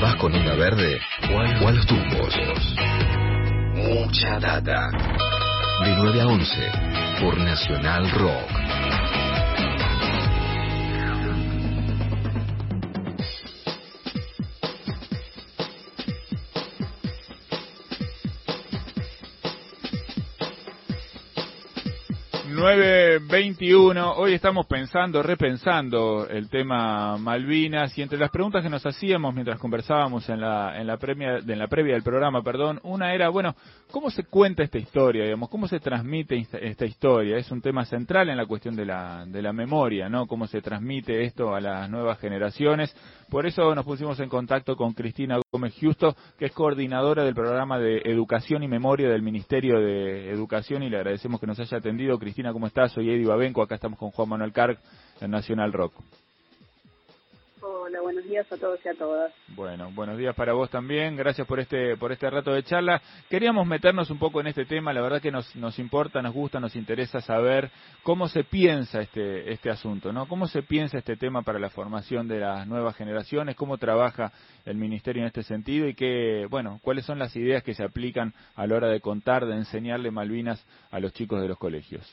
¿Vas con una verde o a los tumbos? Mucha data. De 9 a 11 por Nacional Rock. 9.21, hoy estamos pensando, repensando el tema Malvinas y entre las preguntas que nos hacíamos mientras conversábamos en la, en la, premia, en la previa del programa, perdón, una era, bueno, ¿cómo se cuenta esta historia, digamos? ¿Cómo se transmite esta, historia? Es un tema central en la cuestión de la, de la memoria, ¿no? ¿Cómo se transmite esto a las nuevas generaciones? Por eso nos pusimos en contacto con Cristina Gómez Justo, que es coordinadora del programa de Educación y Memoria del Ministerio de Educación y le agradecemos que nos haya atendido. Cristina, ¿cómo estás? Soy Eddie Babenco, acá estamos con Juan Manuel Carg en Nacional Rock. Hola, buenos días a todos y a todas. Bueno, buenos días para vos también. Gracias por este por este rato de charla. Queríamos meternos un poco en este tema. La verdad que nos nos importa, nos gusta, nos interesa saber cómo se piensa este este asunto, ¿no? Cómo se piensa este tema para la formación de las nuevas generaciones, cómo trabaja el ministerio en este sentido y qué, bueno, cuáles son las ideas que se aplican a la hora de contar, de enseñarle Malvinas a los chicos de los colegios.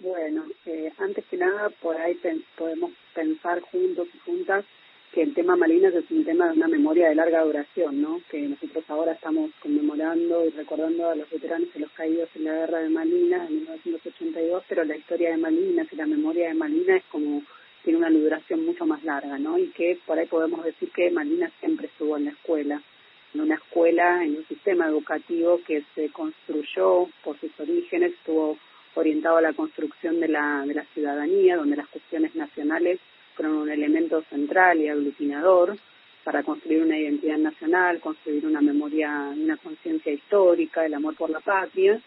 Bueno, eh, antes que nada, por ahí podemos pensar juntos y juntas que el tema Malvinas es un tema de una memoria de larga duración, ¿no? Que nosotros ahora estamos conmemorando y recordando a los veteranos y los caídos en la guerra de Malvinas en 1982, pero la historia de Malvinas y la memoria de Malvinas es como tiene una duración mucho más larga, ¿no? Y que por ahí podemos decir que Malvinas siempre estuvo en la escuela, en una escuela, en un sistema educativo que se construyó por sus orígenes, estuvo orientado a la construcción de la, de la ciudadanía, donde las cuestiones nacionales fueron un elemento central y aglutinador para construir una identidad nacional, construir una memoria, una conciencia histórica, el amor por la patria,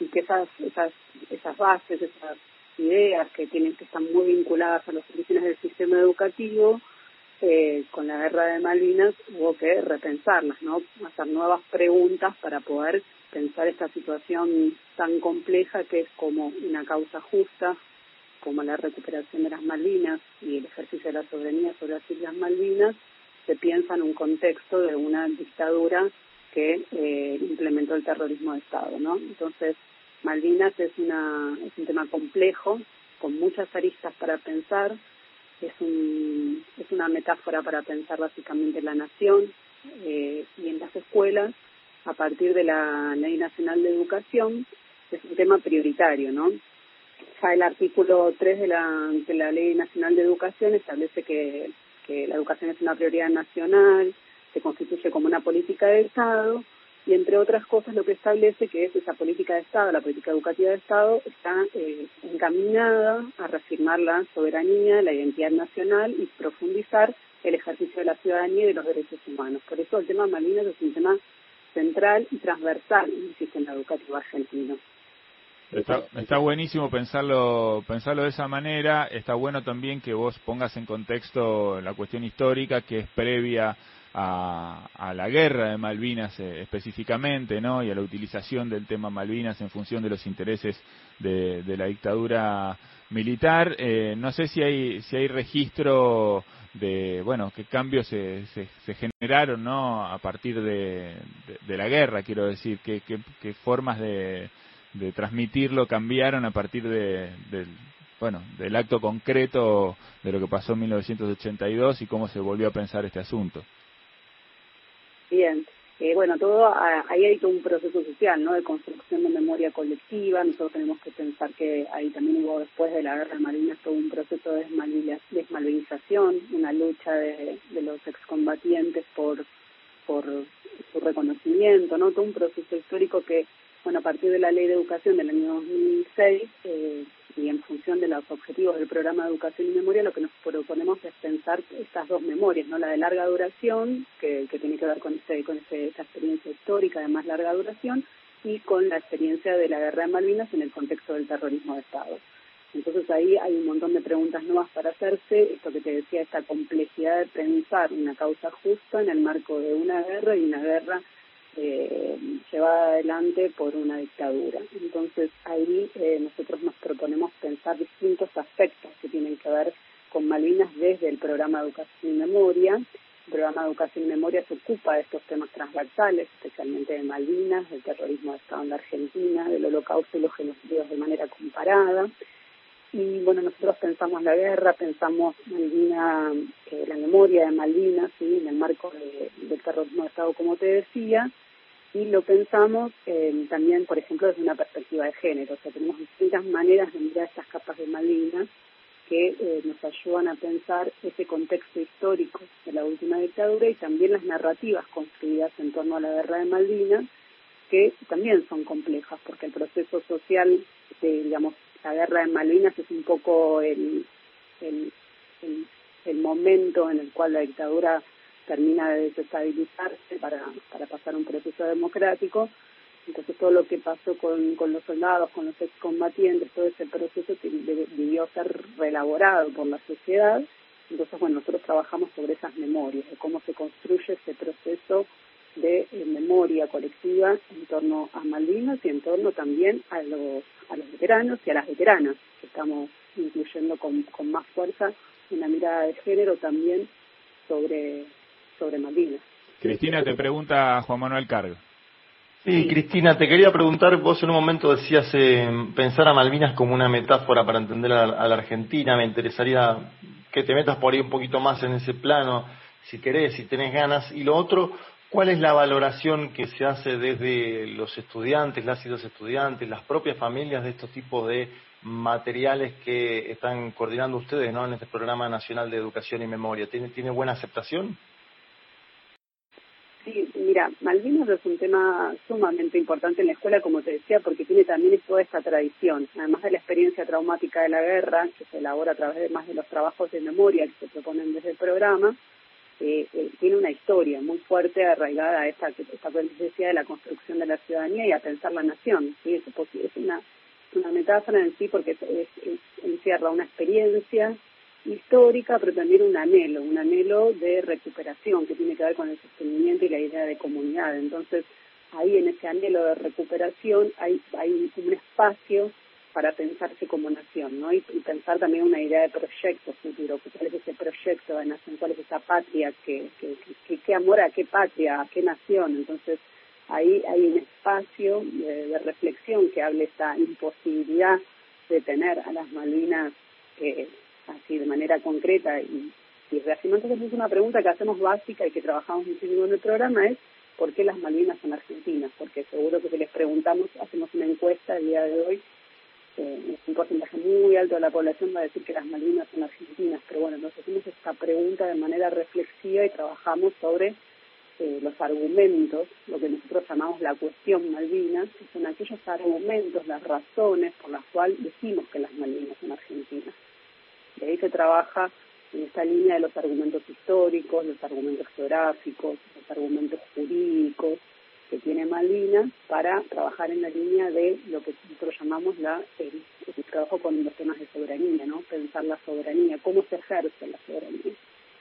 y que esas, esas, esas bases, esas ideas que tienen que estar muy vinculadas a los orígenes del sistema educativo, eh, con la guerra de Malvinas hubo que repensarlas, ¿no? Hacer nuevas preguntas para poder pensar esta situación tan compleja que es como una causa justa, como la recuperación de las Malvinas y el ejercicio de la soberanía sobre las Islas Malvinas, se piensa en un contexto de una dictadura que eh, implementó el terrorismo de Estado, ¿no? Entonces, Malvinas es, una, es un tema complejo, con muchas aristas para pensar, es, un, es una metáfora para pensar básicamente la nación eh, y en las escuelas a partir de la Ley Nacional de Educación, es un tema prioritario, ¿no? Ya el artículo 3 de la, de la Ley Nacional de Educación establece que, que la educación es una prioridad nacional, se constituye como una política de Estado y entre otras cosas lo que establece que es esa política de Estado, la política educativa de Estado, está eh, encaminada a reafirmar la soberanía, la identidad nacional y profundizar el ejercicio de la ciudadanía y de los derechos humanos. Por eso el tema Malvinas es un tema central y transversal en el sistema educativo argentino. Está, está buenísimo pensarlo, pensarlo de esa manera. Está bueno también que vos pongas en contexto la cuestión histórica que es previa a, a la guerra de Malvinas eh, específicamente, ¿no? Y a la utilización del tema Malvinas en función de los intereses de, de la dictadura militar. Eh, no sé si hay si hay registro de bueno qué cambios se, se, generaron no a partir de, de, la guerra quiero decir qué, qué, formas de, de transmitirlo cambiaron a partir de, bueno del acto concreto de lo que pasó en 1982 y cómo se volvió a pensar este asunto. Bien eh, bueno, todo ahí hay todo un proceso social, ¿no? De construcción de memoria colectiva. Nosotros tenemos que pensar que ahí también hubo después de la guerra de Malvinas todo un proceso de desmalvinización, una lucha de, de los excombatientes por por su reconocimiento, ¿no? Todo un proceso histórico que, bueno, a partir de la Ley de Educación del año 2006 eh, y en los objetivos del programa de educación y memoria, lo que nos proponemos es pensar estas dos memorias, no la de larga duración, que, tiene que ver con, este, con este, esta experiencia histórica de más larga duración, y con la experiencia de la guerra de Malvinas en el contexto del terrorismo de Estado. Entonces ahí hay un montón de preguntas nuevas para hacerse, esto que te decía, esta complejidad de pensar una causa justa en el marco de una guerra y una guerra eh, llevada adelante por una dictadura. Entonces ahí eh, nosotros nos proponemos pensar distintos aspectos que tienen que ver con Malvinas desde el programa Educación y Memoria el programa Educación y Memoria se ocupa de estos temas transversales, especialmente de Malvinas, del terrorismo de Estado en la Argentina, del holocausto y los genocidios de manera comparada. Y bueno, nosotros pensamos la guerra, pensamos Malvina, eh, la memoria de Malvinas, ¿sí? en el marco del terrorismo de Estado, como te decía, y lo pensamos eh, también, por ejemplo, desde una perspectiva de género. O sea, tenemos distintas maneras de mirar estas capas de Malvinas que eh, nos ayudan a pensar ese contexto histórico de la última dictadura y también las narrativas construidas en torno a la guerra de Malvinas, que también son complejas, porque el proceso social, de, digamos, la guerra de Malvinas es un poco el, el, el, momento en el cual la dictadura termina de desestabilizarse para, para pasar un proceso democrático, entonces todo lo que pasó con, con los soldados, con los excombatientes, todo ese proceso debió ser reelaborado por la sociedad. Entonces, bueno, nosotros trabajamos sobre esas memorias, de cómo se construye ese proceso de eh, memoria colectiva en torno a Malvinas y en torno también a los, a los veteranos y a las veteranas, que estamos incluyendo con, con más fuerza una mirada de género también sobre, sobre Malvinas. Cristina, te pregunta Juan Manuel Cargo. Sí, Cristina, te quería preguntar, vos en un momento decías eh, pensar a Malvinas como una metáfora para entender a, la Argentina, me interesaría que te metas por ahí un poquito más en ese plano, si querés, si tenés ganas. Y lo otro, ¿cuál es la valoración que se hace desde los estudiantes, las y los estudiantes, las propias familias de estos tipos de materiales que están coordinando ustedes ¿no? en este programa nacional de educación y memoria? ¿Tiene, tiene buena aceptación? Sí, mira, Malvinas es un tema sumamente importante en la escuela, como te decía, porque tiene también toda esta tradición, además de la experiencia traumática de la guerra, que se elabora a través de más de los trabajos de memoria que se proponen desde el programa, eh, eh, tiene una historia muy fuerte arraigada a esta, esta decía de la construcción de la ciudadanía y a pensar la nación. ¿sí? Es, es una, una metáfora en sí porque encierra una experiencia histórica, pero también un anhelo, un anhelo de recuperación que tiene que ver con el sostenimiento y la idea de comunidad. Entonces, ahí en ese anhelo de recuperación hay, un espacio para pensarse como nación, ¿no? Y, pensar también una idea de proyecto futuro, cuál es ese proyecto de nación, cuál es esa patria, que, qué amor a qué patria, a qué nación. Entonces, ahí hay un espacio de, reflexión que hable esta imposibilidad de tener a las Malvinas eh, así de manera concreta y, y Entonces es una pregunta que hacemos básica y que trabajamos muchísimo en el programa es ¿por qué las Malvinas son argentinas? Porque seguro que si les preguntamos, hacemos una encuesta el día de hoy, eh, un porcentaje muy alto de la población va a decir que las Malvinas son argentinas, pero bueno, nos hacemos esta pregunta de manera reflexiva y trabajamos sobre eh, los argumentos, lo que nosotros llamamos la cuestión Malvinas, que son aquellos argumentos, las razones por las cuales decimos que las Malvinas son argentinas. Y ahí se trabaja en esta línea de los argumentos históricos, los argumentos geográficos, los argumentos jurídicos que tiene Malvinas para trabajar en la línea de lo que nosotros llamamos la, el, trabajo con los temas de soberanía, ¿no? Pensar la soberanía, cómo se ejerce la soberanía.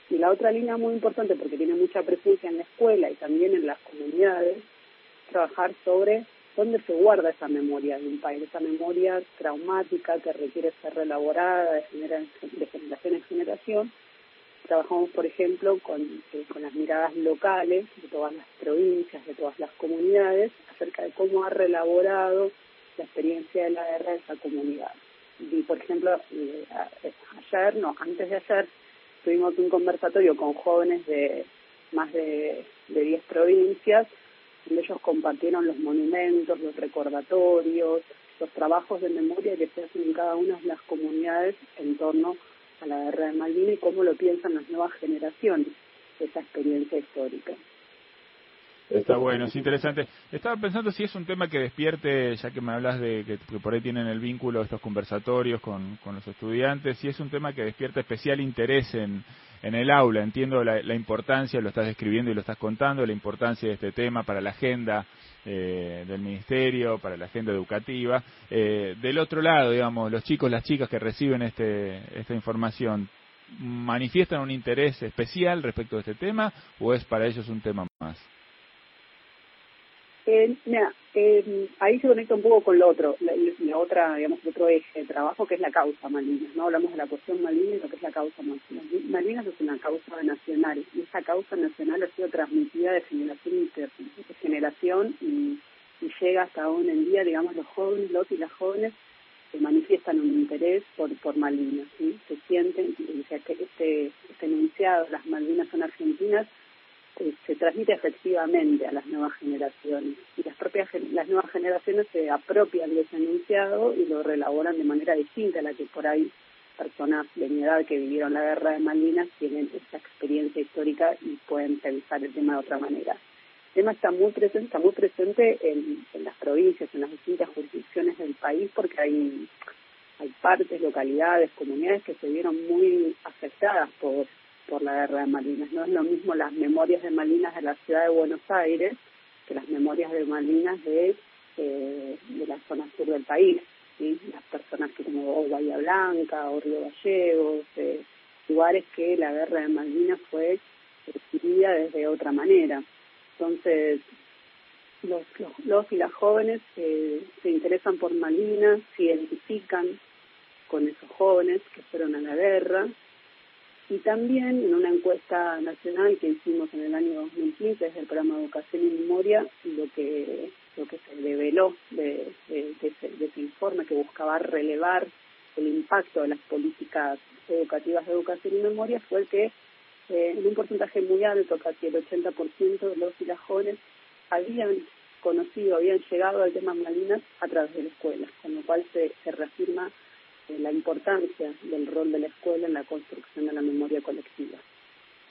Y la otra línea muy importante, porque tiene mucha presencia en la escuela y también en las comunidades, trabajar sobre dónde se guarda esa memoria de un país, esa memoria traumática que requiere ser relaborada de, generación en generación. Trabajamos, por ejemplo, con, eh, con las miradas locales de todas las provincias, de todas las comunidades, acerca de cómo ha relaborado la experiencia de la guerra de esa comunidad. Y, por ejemplo, eh, ayer, no, antes de ayer, tuvimos un conversatorio con jóvenes de más de, de 10 provincias ellos compartieron los monumentos, los recordatorios, los trabajos de memoria que se hacen en cada una de las comunidades en torno a la guerra de Malvinas y cómo lo piensan las nuevas generaciones, esa experiencia histórica. Está bueno, es interesante. Estaba pensando si es un tema que despierte, ya que me hablas de que, por ahí tienen el vínculo estos conversatorios con, con, los estudiantes, si es un tema que despierta especial interés en, en el aula. Entiendo la, la, importancia, lo estás describiendo y lo estás contando, la importancia de este tema para la agenda eh, del ministerio, para la agenda educativa. Eh, del otro lado, digamos, los chicos, las chicas que reciben este, esta información, ¿manifiestan un interés especial respecto a este tema o es para ellos un tema más? Eh, mira, eh, ahí se conecta un poco con lo otro, la, otra, digamos, otro eje de trabajo que es la causa Malvinas, ¿no? Hablamos de la cuestión Malvinas lo que es la causa Malvinas. Malvinas es una causa nacional y esa causa nacional ha sido transmitida de generación en generación y, y, llega hasta aún en día, digamos, los jóvenes, los y las jóvenes que manifiestan un interés por, por Malvinas. Se sienten, o sea, que este, este enunciado, las Malvinas son argentinas, eh, se transmite efectivamente a las nuevas generaciones y las propias las nuevas generaciones se apropian de ese enunciado y lo relaboran de manera distinta a la que por ahí personas de mi edad que vivieron la guerra de Malvinas tienen esa experiencia histórica y pueden pensar el tema de otra manera. El tema está muy presente, está muy presente en, en las provincias, en las distintas jurisdicciones del país, porque hay, hay partes, localidades, comunidades que se vieron muy afectadas por por la guerra de Malvinas. No es lo mismo las memorias de Malvinas de la ciudad de Buenos Aires que las memorias de Malvinas de, eh, de la zona sur del país. Las personas que como Bahía Blanca o Río Gallegos, eh, lugares que la guerra de Malvinas fue recibida desde otra manera. Entonces, los, los, los y las jóvenes se interesan por Malvinas, se identifican con esos jóvenes que fueron a la guerra y también en una encuesta nacional que hicimos en el año 2015 desde el programa Educación y Memoria, lo que lo que se reveló de, de, ese, informe que buscaba relevar el impacto de las políticas educativas de educación y memoria fue que eh, en un porcentaje muy alto, casi el 80% de los y las jóvenes habían conocido, habían llegado al tema Malvinas a través de la escuela, con lo cual se, se reafirma la importancia del rol de la escuela en la construcción de la memoria colectiva.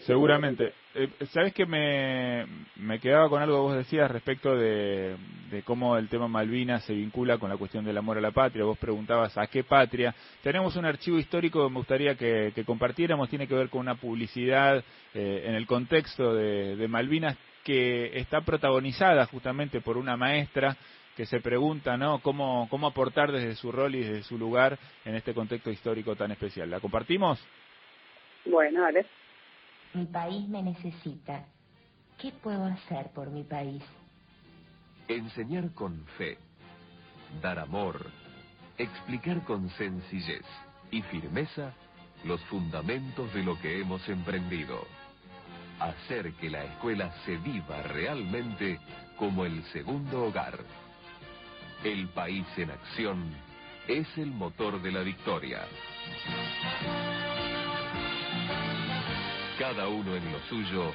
Seguramente. Eh, Sabes que me, me quedaba con algo que vos decías respecto de, de cómo el tema Malvinas se vincula con la cuestión del amor a la patria. Vos preguntabas a qué patria. Tenemos un archivo histórico que me gustaría que, que compartiéramos. Tiene que ver con una publicidad eh, en el contexto de, de Malvinas que está protagonizada justamente por una maestra que se pregunta, ¿no? Cómo, cómo aportar desde su rol y desde su lugar en este contexto histórico tan especial. ¿La compartimos? Bueno, dale. Mi país me necesita. ¿Qué puedo hacer por mi país? Enseñar con fe, dar amor, explicar con sencillez y firmeza los fundamentos de lo que hemos emprendido. Hacer que la escuela se viva realmente como el segundo hogar. El país en acción es el motor de la victoria. Cada uno en lo suyo,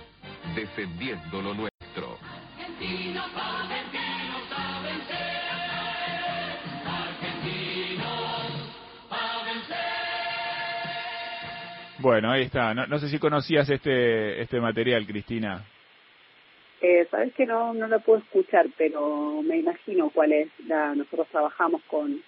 defendiendo lo nuestro. Argentinos, argentinos a vencer. Argentinos a vencer. Bueno, ahí está. No, no sé si conocías este, este material, Cristina. Eh, Sabes que no, no lo puedo escuchar, pero me imagino cuál es la. Nosotros trabajamos con,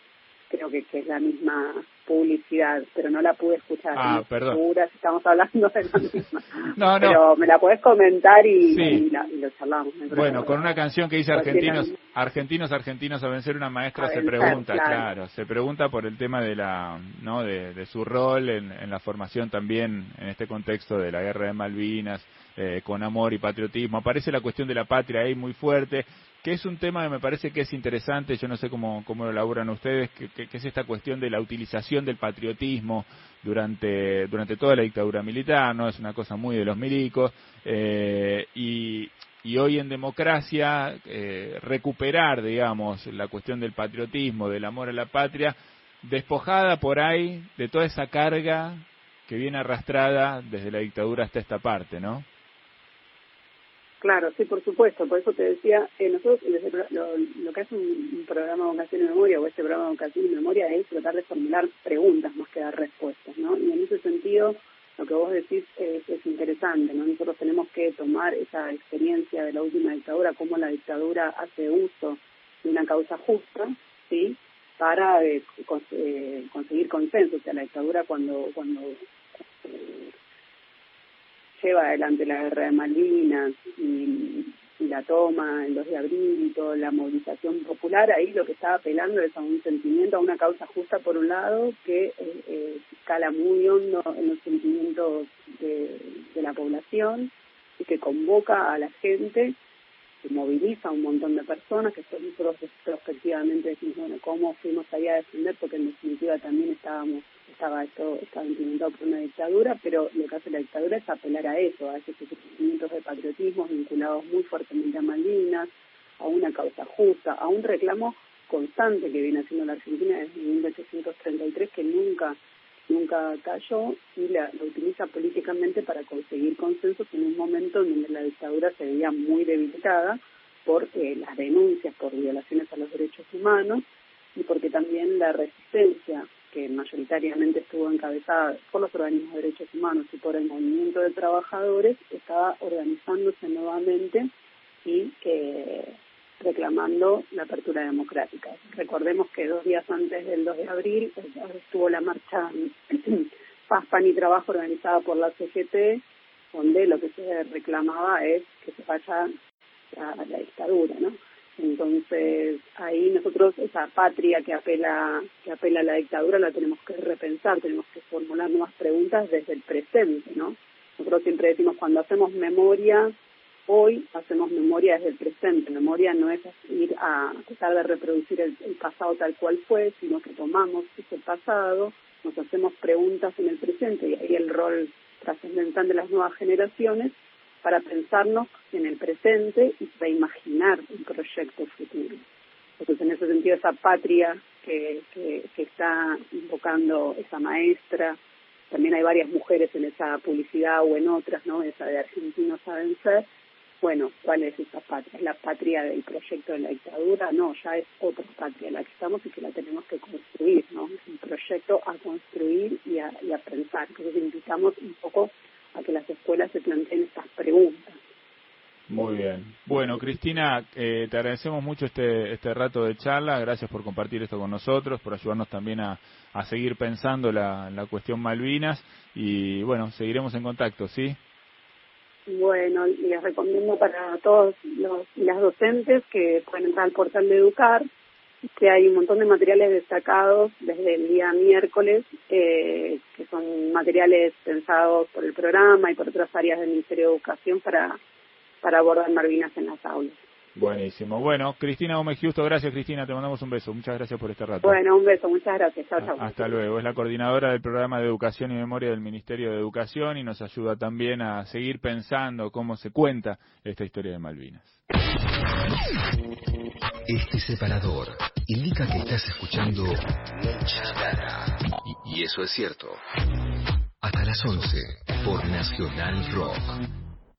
creo que, que es la misma publicidad, pero no la pude escuchar. Ah, perdón. Segura si estamos hablando de la misma. no, no. Pero me la puedes comentar y, y, la, y lo charlamos. bueno, con una canción que dice argentinos, argentinos, argentinos a vencer una maestra se pregunta, claro. claro. se pregunta por el tema de la, no, de, de su rol en, en la formación también en este contexto de la guerra de Malvinas eh, con amor y patriotismo. Aparece la cuestión de la patria ahí muy fuerte, que es un tema que me parece que es interesante, yo no sé cómo, lo elaboran ustedes, que, es esta cuestión de la utilización del patriotismo durante, durante toda la dictadura militar, ¿no? Es una cosa muy de los milicos, eh, y, y hoy en democracia eh, recuperar, digamos, la cuestión del patriotismo, del amor a la patria, despojada por ahí de toda esa carga que viene arrastrada desde la dictadura hasta esta parte, ¿no? Claro, sí, por supuesto. Por eso te decía, eh, nosotros lo, que hace un, programa de vocación y memoria o este programa de vocación y memoria es tratar de formular preguntas más que dar respuestas, ¿no? Y en ese sentido, lo que vos decís es, es interesante, ¿no? Nosotros tenemos que tomar esa experiencia de la última dictadura, cómo la dictadura hace uso de una causa justa, ¿sí? Para eh, eh, conseguir consenso. O sea, la dictadura cuando cuando lleva adelante la guerra de Malvinas y, la toma el 2 de abril y toda la movilización popular, ahí lo que estaba apelando es a un sentimiento, a una causa justa por un lado, que eh, eh, cala muy hondo en los sentimientos de, la población y que convoca a la gente moviliza a un montón de personas, que nosotros prospectivamente decimos, bueno, ¿cómo fuimos ahí a defender? Porque en definitiva también estábamos, estaba esto, estaba implementado por una dictadura, pero lo que hace la dictadura es apelar a eso, a esos sentimientos de patriotismo vinculados muy fuertemente a Malvinas, a una causa justa, a un reclamo constante que viene haciendo la Argentina desde 1833 que nunca nunca cayó y la, lo utiliza políticamente para conseguir consensos en un momento en donde la dictadura se veía muy debilitada por eh, las denuncias por violaciones a los derechos humanos y porque también la resistencia que mayoritariamente estuvo encabezada por los organismos de derechos humanos y por el movimiento de trabajadores estaba organizándose nuevamente y que reclamando la apertura democrática. Recordemos que dos días antes del 2 de abril eh, estuvo la marcha Paz, Pan y Trabajo organizada por la CGT, donde lo que se reclamaba es que se vaya a la dictadura, ¿no? Entonces ahí nosotros esa patria que apela que apela a la dictadura la tenemos que repensar, tenemos que formular nuevas preguntas desde el presente, ¿no? Nosotros siempre decimos cuando hacemos memoria hoy hacemos memoria desde el presente. Memoria no es ir a tratar de reproducir el, pasado tal cual fue, sino que tomamos ese pasado, nos hacemos preguntas en el presente y ahí el rol trascendental de las nuevas generaciones para pensarnos en el presente y para imaginar un proyecto futuro. Entonces, en ese sentido, esa patria que, está invocando esa maestra, también hay varias mujeres en esa publicidad o en otras, ¿no? Esa de argentinos a vencer, bueno, ¿cuál es esa patria? ¿Es la patria del proyecto de la dictadura? No, ya es otra patria la que estamos y que la tenemos que construir, ¿no? Es un proyecto a construir y a, y a pensar. Entonces invitamos un poco a que las escuelas se planteen estas preguntas. Muy bien. Bueno, Cristina, eh, te agradecemos mucho este, este rato de charla. Gracias por compartir esto con nosotros, por ayudarnos también a, a seguir pensando la, la cuestión Malvinas. Y bueno, seguiremos en contacto, ¿sí? Bueno, les recomiendo para todos los, las docentes que pueden entrar al portal de Educar, que hay un montón de materiales destacados desde el día miércoles, eh, que son materiales pensados por el programa y por otras áreas del Ministerio de Educación para, para abordar Malvinas en las aulas. Buenísimo. Bueno, Cristina Gómez Justo, gracias Cristina, te mandamos un beso. Muchas gracias por este rato. Bueno, un beso, muchas gracias. Chao, chao. Hasta luego. Es la coordinadora del programa de Educación y Memoria del Ministerio de Educación y nos ayuda también a seguir pensando cómo se cuenta esta historia de Malvinas. Este separador indica que estás escuchando mucha y eso es cierto. Hasta las 11 por Nacional Rock.